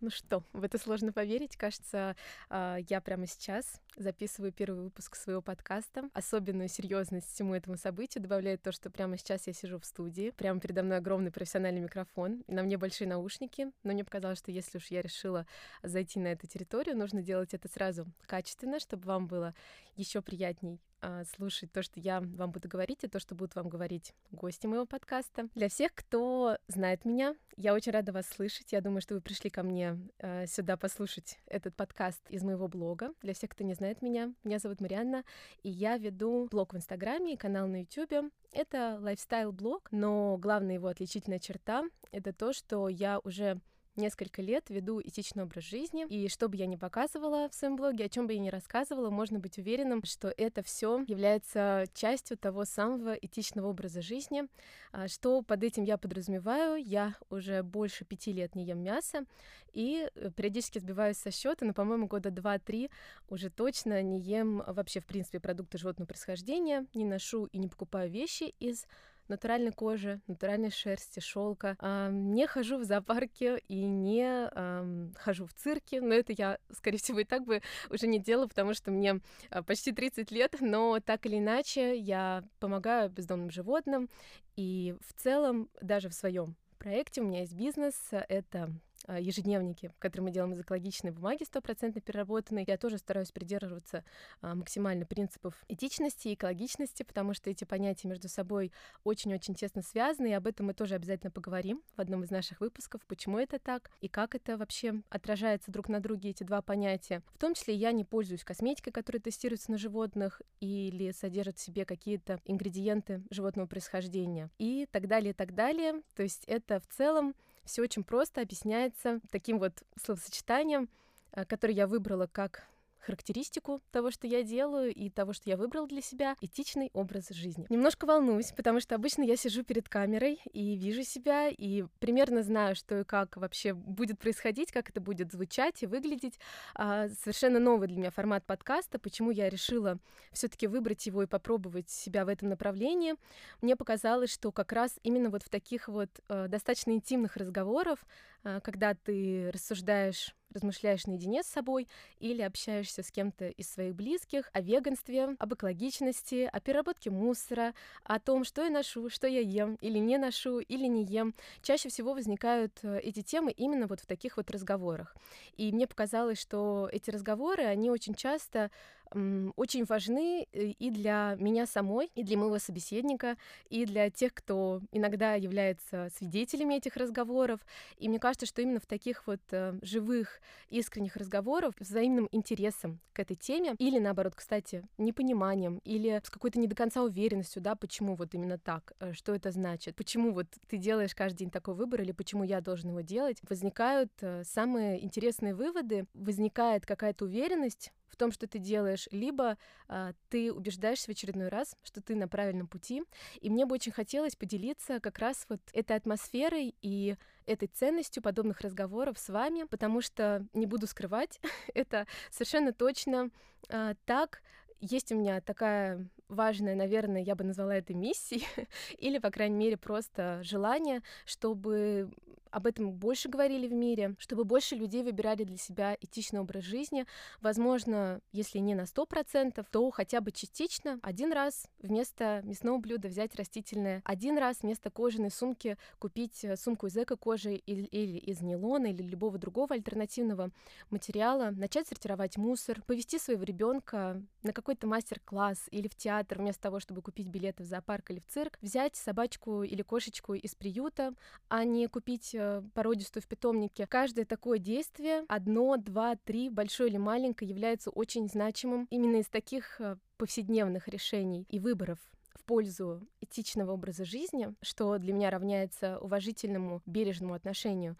Ну что, в это сложно поверить. Кажется, а, я прямо сейчас записываю первый выпуск своего подкаста. Особенную серьезность всему этому событию добавляет то, что прямо сейчас я сижу в студии. Прямо передо мной огромный профессиональный микрофон, на мне большие наушники. Но мне показалось, что если уж я решила зайти на эту территорию, нужно делать это сразу качественно, чтобы вам было еще приятней а, слушать то, что я вам буду говорить, и то, что будут вам говорить гости моего подкаста. Для всех, кто знает меня, я очень рада вас слышать. Я думаю, что вы пришли ко мне э, сюда послушать этот подкаст из моего блога. Для всех, кто не знает меня, меня зовут Марианна, и я веду блог в Инстаграме и канал на Ютубе. Это лайфстайл-блог, но главная его отличительная черта — это то, что я уже несколько лет веду этичный образ жизни, и что бы я ни показывала в своем блоге, о чем бы я ни рассказывала, можно быть уверенным, что это все является частью того самого этичного образа жизни. А, что под этим я подразумеваю? Я уже больше пяти лет не ем мясо, и э, периодически сбиваюсь со счета, но, по-моему, года два-три уже точно не ем вообще, в принципе, продукты животного происхождения, не ношу и не покупаю вещи из натуральной кожи, натуральной шерсти, шелка. А, не хожу в зоопарке и не хожу в цирке, но это я, скорее всего, и так бы уже не делала, потому что мне а, почти 30 лет, но так или иначе я помогаю бездомным животным, и в целом даже в своем проекте у меня есть бизнес, это ежедневники, которые мы делаем из экологичной бумаги, стопроцентно переработанной. Я тоже стараюсь придерживаться а, максимально принципов этичности и экологичности, потому что эти понятия между собой очень-очень тесно связаны, и об этом мы тоже обязательно поговорим в одном из наших выпусков, почему это так и как это вообще отражается друг на друге, эти два понятия. В том числе я не пользуюсь косметикой, которая тестируется на животных или содержит в себе какие-то ингредиенты животного происхождения и так далее, и так далее. То есть это в целом все очень просто объясняется таким вот словосочетанием, э, которое я выбрала как характеристику того, что я делаю, и того, что я выбрал для себя, этичный образ жизни. Немножко волнуюсь, потому что обычно я сижу перед камерой и вижу себя, и примерно знаю, что и как вообще будет происходить, как это будет звучать и выглядеть. А, совершенно новый для меня формат подкаста, почему я решила все таки выбрать его и попробовать себя в этом направлении. Мне показалось, что как раз именно вот в таких вот э, достаточно интимных разговорах, э, когда ты рассуждаешь размышляешь наедине с собой или общаешься с кем-то из своих близких о веганстве, об экологичности, о переработке мусора, о том, что я ношу, что я ем или не ношу, или не ем. Чаще всего возникают э, эти темы именно вот в таких вот разговорах. И мне показалось, что эти разговоры, они очень часто очень важны э, и для меня самой, и для моего собеседника, и для тех, кто иногда является свидетелями этих разговоров. И мне кажется, что именно в таких вот э, живых, искренних разговорах, взаимным интересом к этой теме, или наоборот, кстати, непониманием, или с какой-то не до конца уверенностью, да, почему вот именно так, э, что это значит, почему вот ты делаешь каждый день такой выбор, или почему я должен его делать, возникают самые интересные выводы, возникает какая-то уверенность в том, что ты делаешь, либо а, ты убеждаешься в очередной раз, что ты на правильном пути. И мне бы очень хотелось поделиться как раз вот этой атмосферой и этой ценностью подобных разговоров с вами, потому что не буду скрывать, это совершенно точно а, так. Есть у меня такая важная, наверное, я бы назвала это миссией, или, по крайней мере, просто желание, чтобы об этом больше говорили в мире, чтобы больше людей выбирали для себя этичный образ жизни. Возможно, если не на сто процентов, то хотя бы частично один раз вместо мясного блюда взять растительное, один раз вместо кожаной сумки купить э, сумку из эко-кожи или, или из нейлона или любого другого альтернативного материала, начать сортировать мусор, повести своего ребенка на какой-то мастер-класс или в театр вместо того, чтобы купить билеты в зоопарк или в цирк, взять собачку или кошечку из приюта, а не купить э, породистую в питомнике. Каждое такое действие, одно, два, три, большое или маленькое, является очень значимым именно из таких э, повседневных решений и выборов в пользу этичного образа жизни, что для меня равняется уважительному, бережному отношению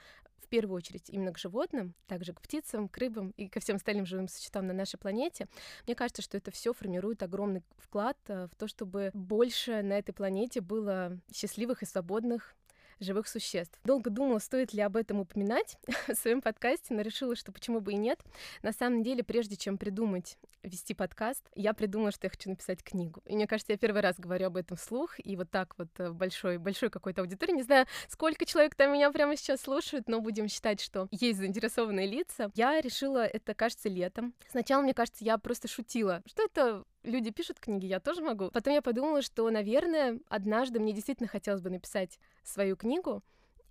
в первую очередь именно к животным, также к птицам, к рыбам и ко всем остальным живым существам на нашей планете. Мне кажется, что это все формирует огромный вклад э, в то, чтобы больше на этой планете было счастливых и свободных живых существ. Долго думала, стоит ли об этом упоминать в своем подкасте, но решила, что почему бы и нет. На самом деле, прежде чем придумать вести подкаст, я придумала, что я хочу написать книгу. И мне кажется, я первый раз говорю об этом вслух, и вот так вот в большой, большой какой-то аудитории. Не знаю, сколько человек там меня прямо сейчас слушают, но будем считать, что есть заинтересованные лица. Я решила это, кажется, летом. Сначала, мне кажется, я просто шутила, что это люди пишут книги, я тоже могу. Потом я подумала, что, наверное, однажды мне действительно хотелось бы написать свою книгу,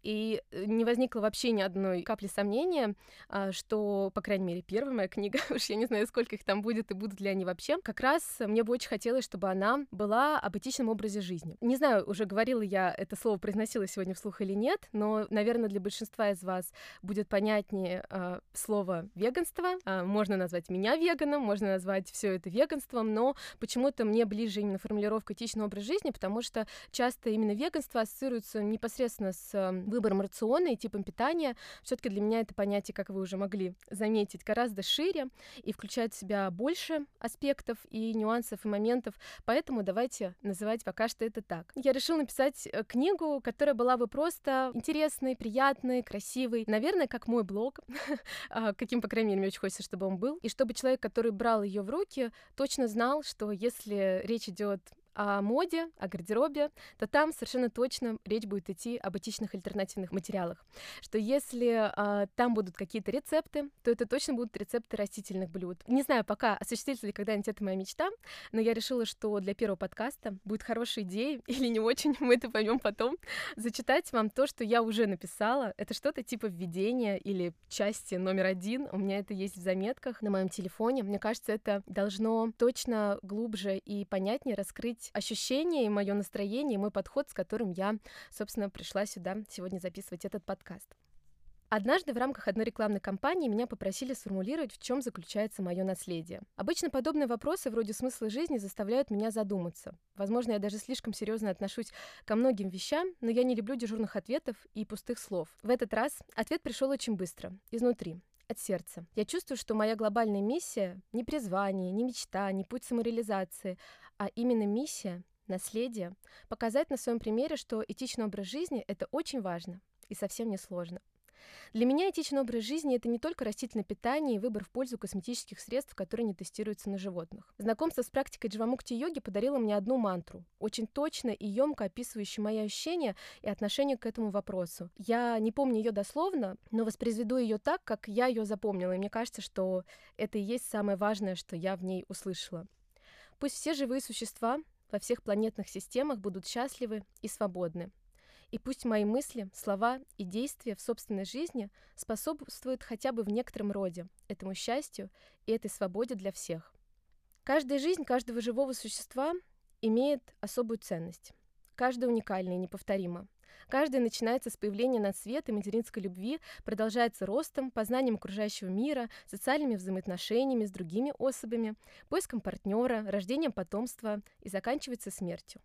и э, не возникло вообще ни одной капли сомнения, а, что, по крайней мере, первая моя книга, уж я не знаю, сколько их там будет и будут ли они вообще, как раз мне бы очень хотелось, чтобы она была об этичном образе жизни. Не знаю, уже говорила я это слово, произносила сегодня вслух или нет, но, наверное, для большинства из вас будет понятнее э, слово веганство. Э, можно назвать меня веганом, можно назвать все это веганством, но почему-то мне ближе именно формулировка этичный образ жизни, потому что часто именно веганство ассоциируется непосредственно с выбором рациона и типом питания, все-таки для меня это понятие, как вы уже могли заметить, гораздо шире и включает в себя больше аспектов и нюансов и моментов, поэтому давайте называть пока что это так. Я решила написать э, книгу, которая была бы просто интересной, приятной, красивой, наверное, как мой блог, а, каким, по крайней мере, мне очень хочется, чтобы он был, и чтобы человек, который брал ее в руки, точно знал, что если речь идет о моде, о гардеробе, то там совершенно точно речь будет идти об этичных альтернативных материалах. Что если э, там будут какие-то рецепты, то это точно будут рецепты растительных блюд. Не знаю пока, осуществится ли когда-нибудь это моя мечта, но я решила, что для первого подкаста будет хорошей идеей, или не очень, мы это поймем потом, зачитать вам то, что я уже написала. Это что-то типа введения или части номер один. У меня это есть в заметках на моем телефоне. Мне кажется, это должно точно глубже и понятнее раскрыть передать ощущения и мое настроение, и мой подход, с которым я, собственно, пришла сюда сегодня записывать этот подкаст. Однажды в рамках одной рекламной кампании меня попросили сформулировать, в чем заключается мое наследие. Обычно подобные вопросы вроде смысла жизни заставляют меня задуматься. Возможно, я даже слишком серьезно отношусь ко многим вещам, но я не люблю дежурных ответов и пустых слов. В этот раз ответ пришел очень быстро, изнутри от сердца. Я чувствую, что моя глобальная миссия не призвание, не мечта, не путь самореализации, а именно миссия, наследие, показать на своем примере, что этичный образ жизни — это очень важно и совсем не сложно. Для меня этичный образ жизни — это не только растительное питание и выбор в пользу косметических средств, которые не тестируются на животных. Знакомство с практикой дживамукти-йоги подарило мне одну мантру, очень точно и емко описывающую мои ощущения и отношение к этому вопросу. Я не помню ее дословно, но воспроизведу ее так, как я ее запомнила, и мне кажется, что это и есть самое важное, что я в ней услышала. Пусть все живые существа во всех планетных системах будут счастливы и свободны. И пусть мои мысли, слова и действия в собственной жизни способствуют хотя бы в некотором роде этому счастью и этой свободе для всех. Каждая жизнь каждого живого существа имеет особую ценность. Каждая уникальна и неповторима. Каждый начинается с появления на свет и материнской любви, продолжается ростом, познанием окружающего мира, социальными взаимоотношениями с другими особями, поиском партнера, рождением потомства и заканчивается смертью.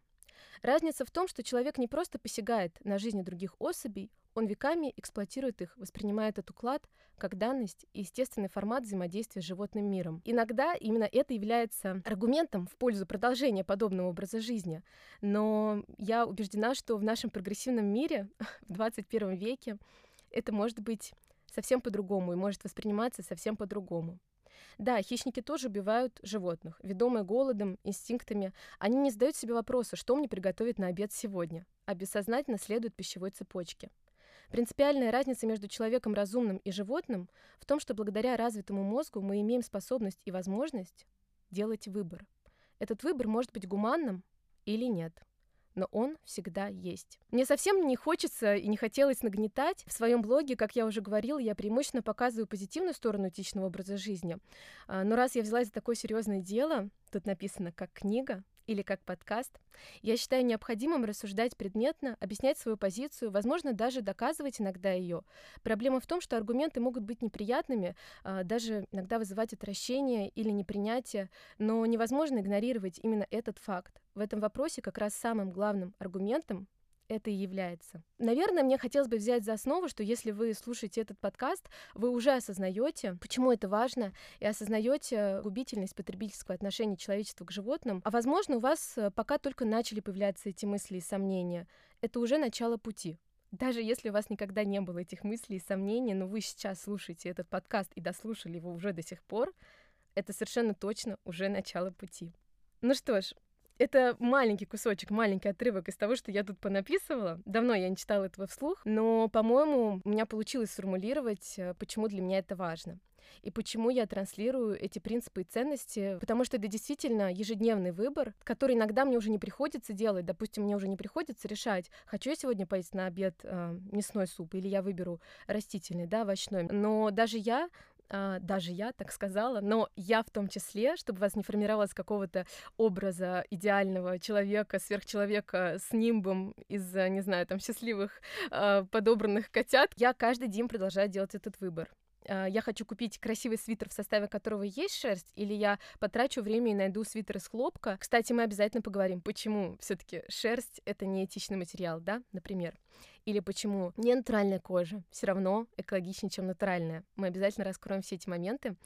Разница в том, что человек не просто посягает на жизни других особей, он веками эксплуатирует их, воспринимая этот уклад как данность и естественный формат взаимодействия с животным миром. Иногда именно это является аргументом в пользу продолжения подобного образа жизни. Но я убеждена, что в нашем прогрессивном мире в 21 веке это может быть совсем по-другому и может восприниматься совсем по-другому. Да, хищники тоже убивают животных. Ведомые голодом, инстинктами, они не задают себе вопроса, что мне приготовить на обед сегодня, а бессознательно следуют пищевой цепочке. Принципиальная разница между человеком разумным и животным в том, что благодаря развитому мозгу мы имеем способность и возможность делать выбор. Этот выбор может быть гуманным или нет но он всегда есть. Мне совсем не хочется и не хотелось нагнетать. В своем блоге, как я уже говорила, я преимущественно показываю позитивную сторону этичного образа жизни. А, но раз я взялась за такое серьезное дело, тут написано как книга, или как подкаст, я считаю необходимым рассуждать предметно, объяснять свою позицию, возможно, даже доказывать иногда ее. Проблема в том, что аргументы могут быть неприятными, а, даже иногда вызывать отвращение или непринятие, но невозможно игнорировать именно этот факт. В этом вопросе как раз самым главным аргументом это и является. Наверное, мне хотелось бы взять за основу, что если вы слушаете этот подкаст, вы уже осознаете, почему это важно, и осознаете губительность потребительского отношения человечества к животным. А возможно, у вас э, пока только начали появляться эти мысли и сомнения. Это уже начало пути Даже если у вас никогда не было этих мыслей и сомнений, но вы сейчас слушаете этот подкаст и дослушали его уже до сих пор, это совершенно точно уже начало пути. Ну что ж, это маленький кусочек, маленький отрывок из того, что я тут понаписывала. Давно я не читала этого вслух, но, по-моему, у меня получилось сформулировать, э, почему для меня это важно и почему я транслирую эти принципы и ценности, потому что это действительно ежедневный выбор, который иногда мне уже не приходится делать. Допустим, мне уже не приходится решать, хочу я сегодня поесть на обед э, мясной суп или я выберу растительный, да, овощной. Но даже я даже я так сказала, но я в том числе, чтобы вас не формировалось какого-то образа идеального человека, сверхчеловека с нимбом из, не знаю, там счастливых uh, подобранных котят, я каждый день продолжаю делать этот выбор. А, я хочу купить красивый свитер, в составе которого есть шерсть, или я потрачу время и найду свитер из хлопка. Кстати, мы обязательно поговорим, почему все-таки шерсть это не этичный материал, да, например. Или почему не натуральная кожа все равно экологичнее, чем натуральная. Мы обязательно раскроем все эти моменты.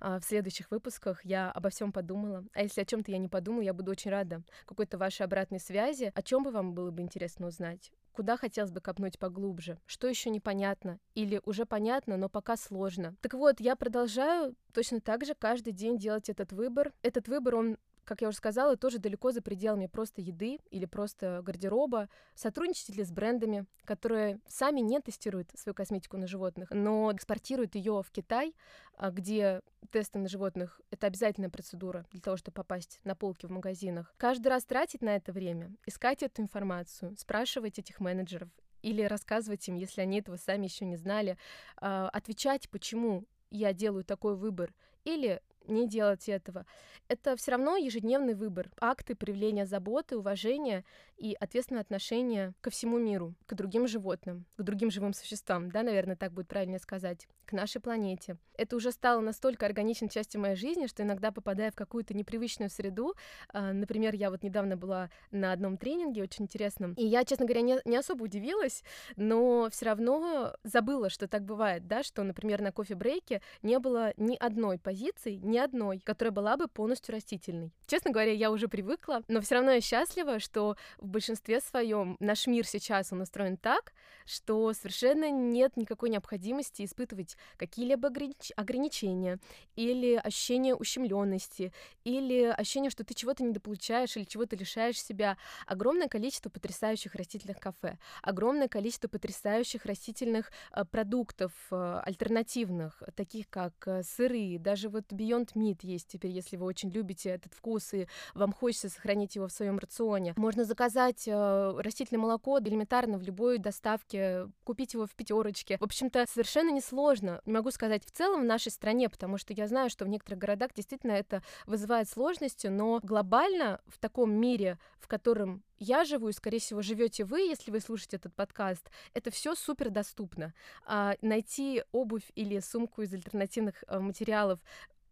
А, в следующих выпусках я обо всем подумала. А если о чем-то я не подумаю, я буду очень рада какой-то вашей обратной связи. О чем бы вам было бы интересно узнать? Куда хотелось бы копнуть поглубже, что еще непонятно или уже понятно, но пока сложно. Так вот, я продолжаю точно так же каждый день делать этот выбор. Этот выбор, он как я уже сказала, тоже далеко за пределами просто еды или просто гардероба. Сотрудничаете ли с брендами, которые сами не тестируют свою косметику на животных, но экспортируют ее в Китай, а, где тесты на животных — это обязательная процедура для того, чтобы попасть на полки в магазинах. Каждый раз тратить на это время, искать эту информацию, спрашивать этих менеджеров или рассказывать им, если они этого сами еще не знали, а, отвечать, почему я делаю такой выбор, или не делать этого. Это все равно ежедневный выбор, акты проявления заботы, уважения и ответственное отношение ко всему миру, к другим животным, к другим живым существам, да, наверное, так будет правильно сказать, к нашей планете. Это уже стало настолько органичной частью моей жизни, что иногда попадая в какую-то непривычную среду, э, например, я вот недавно была на одном тренинге очень интересном, и я, честно говоря, не, не особо удивилась, но все равно забыла, что так бывает, да, что, например, на кофе-брейке не было ни одной позиции, ни одной, которая была бы полностью растительной. Честно говоря, я уже привыкла, но все равно я счастлива, что в большинстве своем наш мир сейчас он устроен так, что совершенно нет никакой необходимости испытывать какие-либо ограничения или ощущение ущемленности, или ощущение, что ты чего-то недополучаешь или чего-то лишаешь себя. Огромное количество потрясающих растительных кафе, огромное количество потрясающих растительных э, продуктов э, альтернативных, таких как э, сыры, даже вот Beyond Meat есть теперь, если вы очень любите этот вкус и вам хочется сохранить его в своем рационе. Можно заказать э, растительное молоко элементарно в любой доставке, купить его в пятерочке. В общем-то, совершенно несложно. Не могу сказать в целом в нашей стране, потому что я знаю, что в некоторых городах действительно это вызывает сложности, но глобально в таком мире, в котором я живу, и, скорее всего, живете вы, если вы слушаете этот подкаст, это все супер доступно. А, найти обувь или сумку из альтернативных а, материалов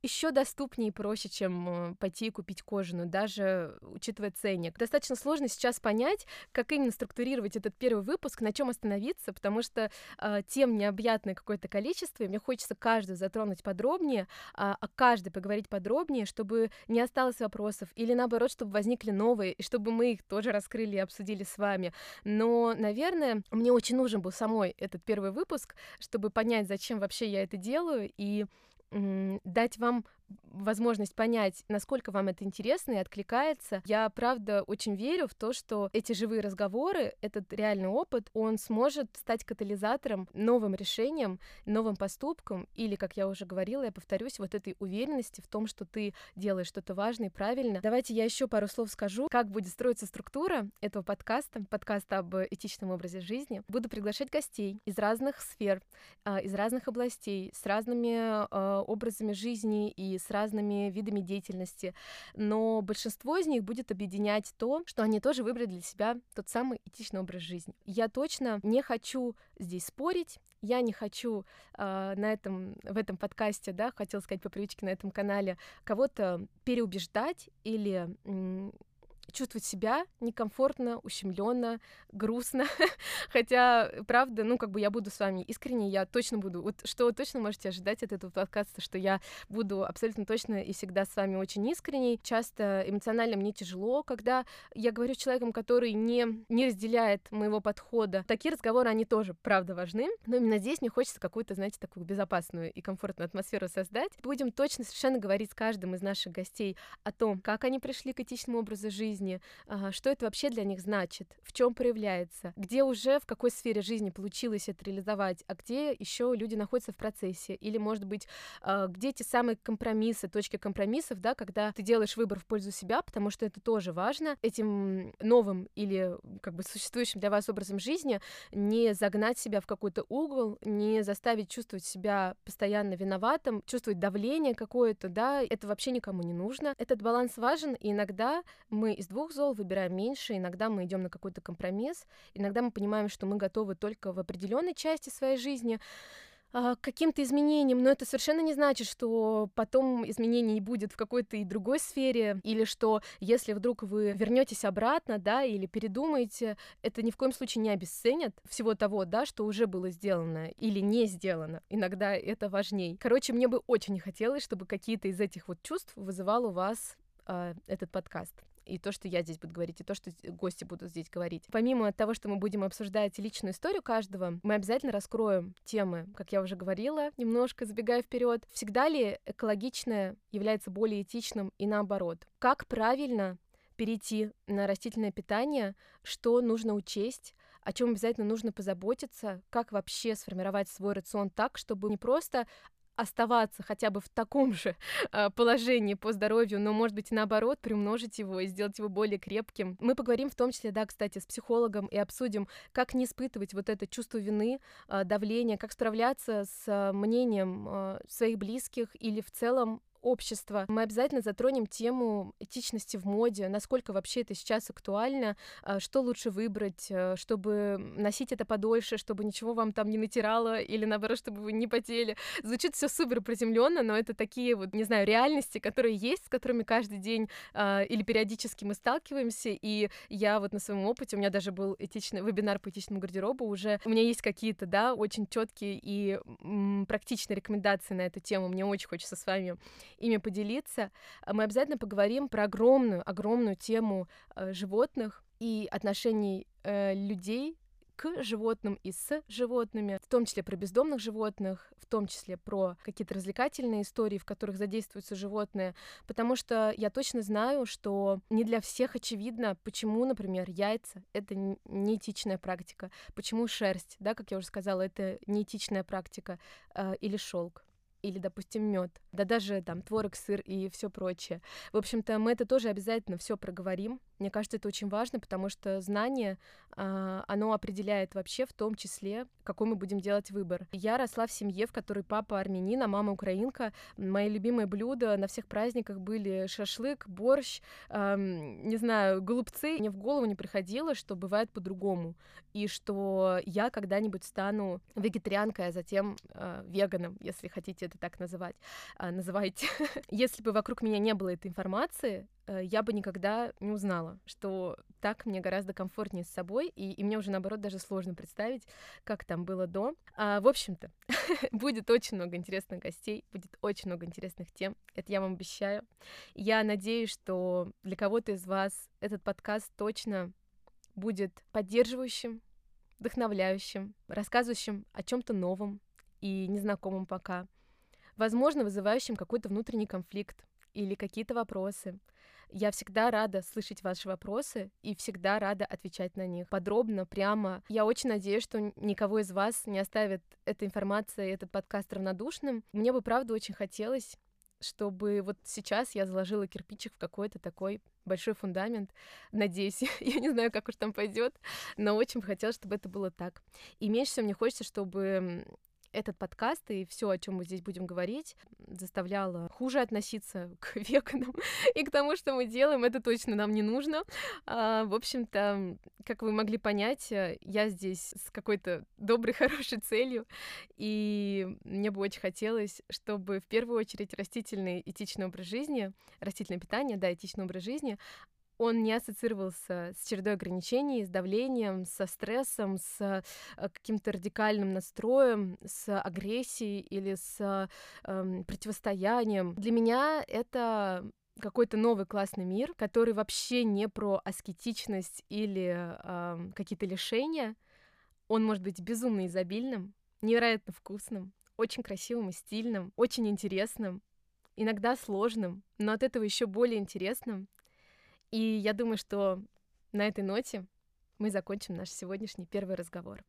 еще доступнее и проще, чем э, пойти и купить кожаную, даже учитывая ценник. Достаточно сложно сейчас понять, как именно структурировать этот первый выпуск, на чем остановиться, потому что э, тем необъятное какое-то количество, и мне хочется каждую затронуть подробнее, а, а каждый поговорить подробнее, чтобы не осталось вопросов, или наоборот, чтобы возникли новые, и чтобы мы их тоже раскрыли и обсудили с вами. Но, наверное, мне очень нужен был самой этот первый выпуск, чтобы понять, зачем вообще я это делаю, и дать вам возможность понять, насколько вам это интересно и откликается. Я, правда, очень верю в то, что эти живые разговоры, этот реальный опыт, он сможет стать катализатором, новым решением, новым поступком, или, как я уже говорила, я повторюсь, вот этой уверенности в том, что ты делаешь что-то важное и правильно. Давайте я еще пару слов скажу, как будет строиться структура этого подкаста, подкаста об этичном образе жизни. Буду приглашать гостей из разных сфер, а, из разных областей, с разными а, образами жизни и с разными видами деятельности, но большинство из них будет объединять то, что они тоже выбрали для себя тот самый этичный образ жизни. Я точно не хочу здесь спорить, я не хочу э, на этом, в этом подкасте, да, хотела сказать по привычке на этом канале, кого-то переубеждать или чувствовать себя некомфортно, ущемленно, грустно. Хотя, правда, ну, как бы я буду с вами искренне, я точно буду, вот что вы точно можете ожидать от этого подкаста, что я буду абсолютно точно и всегда с вами очень искренней. Часто эмоционально мне тяжело, когда я говорю с человеком, который не, не разделяет моего подхода. Такие разговоры, они тоже, правда, важны. Но именно здесь мне хочется какую-то, знаете, такую безопасную и комфортную атмосферу создать. Будем точно совершенно говорить с каждым из наших гостей о том, как они пришли к этичному образу жизни, а, что это вообще для них значит, в чем проявляется, где уже в какой сфере жизни получилось это реализовать, а где еще люди находятся в процессе, или, может быть, а, где те самые компромиссы, точки компромиссов, да, когда ты делаешь выбор в пользу себя, потому что это тоже важно, этим новым или как бы существующим для вас образом жизни не загнать себя в какой-то угол, не заставить чувствовать себя постоянно виноватым, чувствовать давление какое-то, да, это вообще никому не нужно. Этот баланс важен, и иногда мы из двух зол выбираем меньше, иногда мы идем на какой-то компромисс, иногда мы понимаем, что мы готовы только в определенной части своей жизни, а, каким-то изменениям, но это совершенно не значит, что потом изменений не будет в какой-то и другой сфере, или что если вдруг вы вернетесь обратно, да, или передумаете, это ни в коем случае не обесценят всего того, да, что уже было сделано или не сделано. Иногда это важней. Короче, мне бы очень хотелось, чтобы какие-то из этих вот чувств вызывал у вас э, этот подкаст и то, что я здесь буду говорить, и то, что гости будут здесь говорить. Помимо того, что мы будем обсуждать личную историю каждого, мы обязательно раскроем темы, как я уже говорила, немножко забегая вперед. Всегда ли экологичное является более этичным и наоборот? Как правильно перейти на растительное питание, что нужно учесть, о чем обязательно нужно позаботиться, как вообще сформировать свой рацион так, чтобы не просто оставаться хотя бы в таком же э, положении по здоровью, но, может быть, наоборот, приумножить его и сделать его более крепким. Мы поговорим в том числе, да, кстати, с психологом и обсудим, как не испытывать вот это чувство вины, э, давления, как справляться с э, мнением своих близких или в целом общества. Мы обязательно затронем тему этичности в моде, насколько вообще это сейчас актуально, а, что лучше выбрать, э, чтобы носить это подольше, чтобы ничего вам там не натирало, или наоборот, чтобы вы не потели. Звучит все супер приземленно, но это такие вот, не знаю, реальности, которые есть, с которыми каждый день э, или периодически мы сталкиваемся, и я вот на своем опыте, у меня даже был этичный вебинар по этичному гардеробу, уже у меня есть какие-то, да, очень четкие и практичные рекомендации на эту тему, мне очень хочется с вами ими поделиться. Мы обязательно поговорим про огромную, огромную тему э, животных и отношений э, людей к животным и с животными, в том числе про бездомных животных, в том числе про какие-то развлекательные истории, в которых задействуются животные, потому что я точно знаю, что не для всех очевидно, почему, например, яйца — это неэтичная практика, почему шерсть, да, как я уже сказала, это неэтичная практика, э, или шелк или, допустим, мед, да даже там творог, сыр и все прочее. В общем-то, мы это тоже обязательно все проговорим. Мне кажется, это очень важно, потому что знание, а, оно определяет вообще в том числе, какой мы будем делать выбор. Я росла в семье, в которой папа армянин, а мама украинка. Мои любимые блюда на всех праздниках были шашлык, борщ, не знаю, голубцы. Мне в голову не приходило, что бывает по-другому, и что я когда-нибудь стану вегетарианкой, а затем э, веганом, если хотите это так называть. Э, называйте. если бы вокруг меня не было этой информации, я бы никогда не узнала, что так мне гораздо комфортнее с собой, и, и мне уже, наоборот, даже сложно представить, как там было до. А, в общем-то, будет очень много интересных гостей, будет очень много интересных тем, это я вам обещаю. Я надеюсь, что для кого-то из вас этот подкаст точно будет поддерживающим, вдохновляющим, рассказывающим о чем-то новом и незнакомом пока, возможно, вызывающим какой-то внутренний конфликт или какие-то вопросы, я всегда рада слышать ваши вопросы и всегда рада отвечать на них подробно, прямо. Я очень надеюсь, что никого из вас не оставит эта информация и этот подкаст равнодушным. Мне бы, правда, очень хотелось чтобы вот сейчас я заложила кирпичик в какой-то такой большой фундамент. Надеюсь, я не знаю, как уж там пойдет, но очень бы хотелось, чтобы это было так. И меньше всего мне хочется, чтобы этот подкаст и все, о чем мы здесь будем говорить, заставляло хуже относиться к веганам и к тому, что мы делаем, это точно нам не нужно. А, в общем-то, как вы могли понять, э, я здесь с какой-то доброй, хорошей целью, и мне бы очень хотелось, чтобы в первую очередь растительный этичный образ жизни, растительное питание, да, этичный образ жизни, он не ассоциировался с чередой ограничений, с давлением, со стрессом, с э, каким-то радикальным настроем, с агрессией или с э, противостоянием. Для меня это какой-то новый классный мир, который вообще не про аскетичность или э, какие-то лишения. Он может быть безумно изобильным, невероятно вкусным, очень красивым и стильным, очень интересным, иногда сложным, но от этого еще более интересным. И я думаю, что на этой ноте мы закончим наш сегодняшний первый разговор.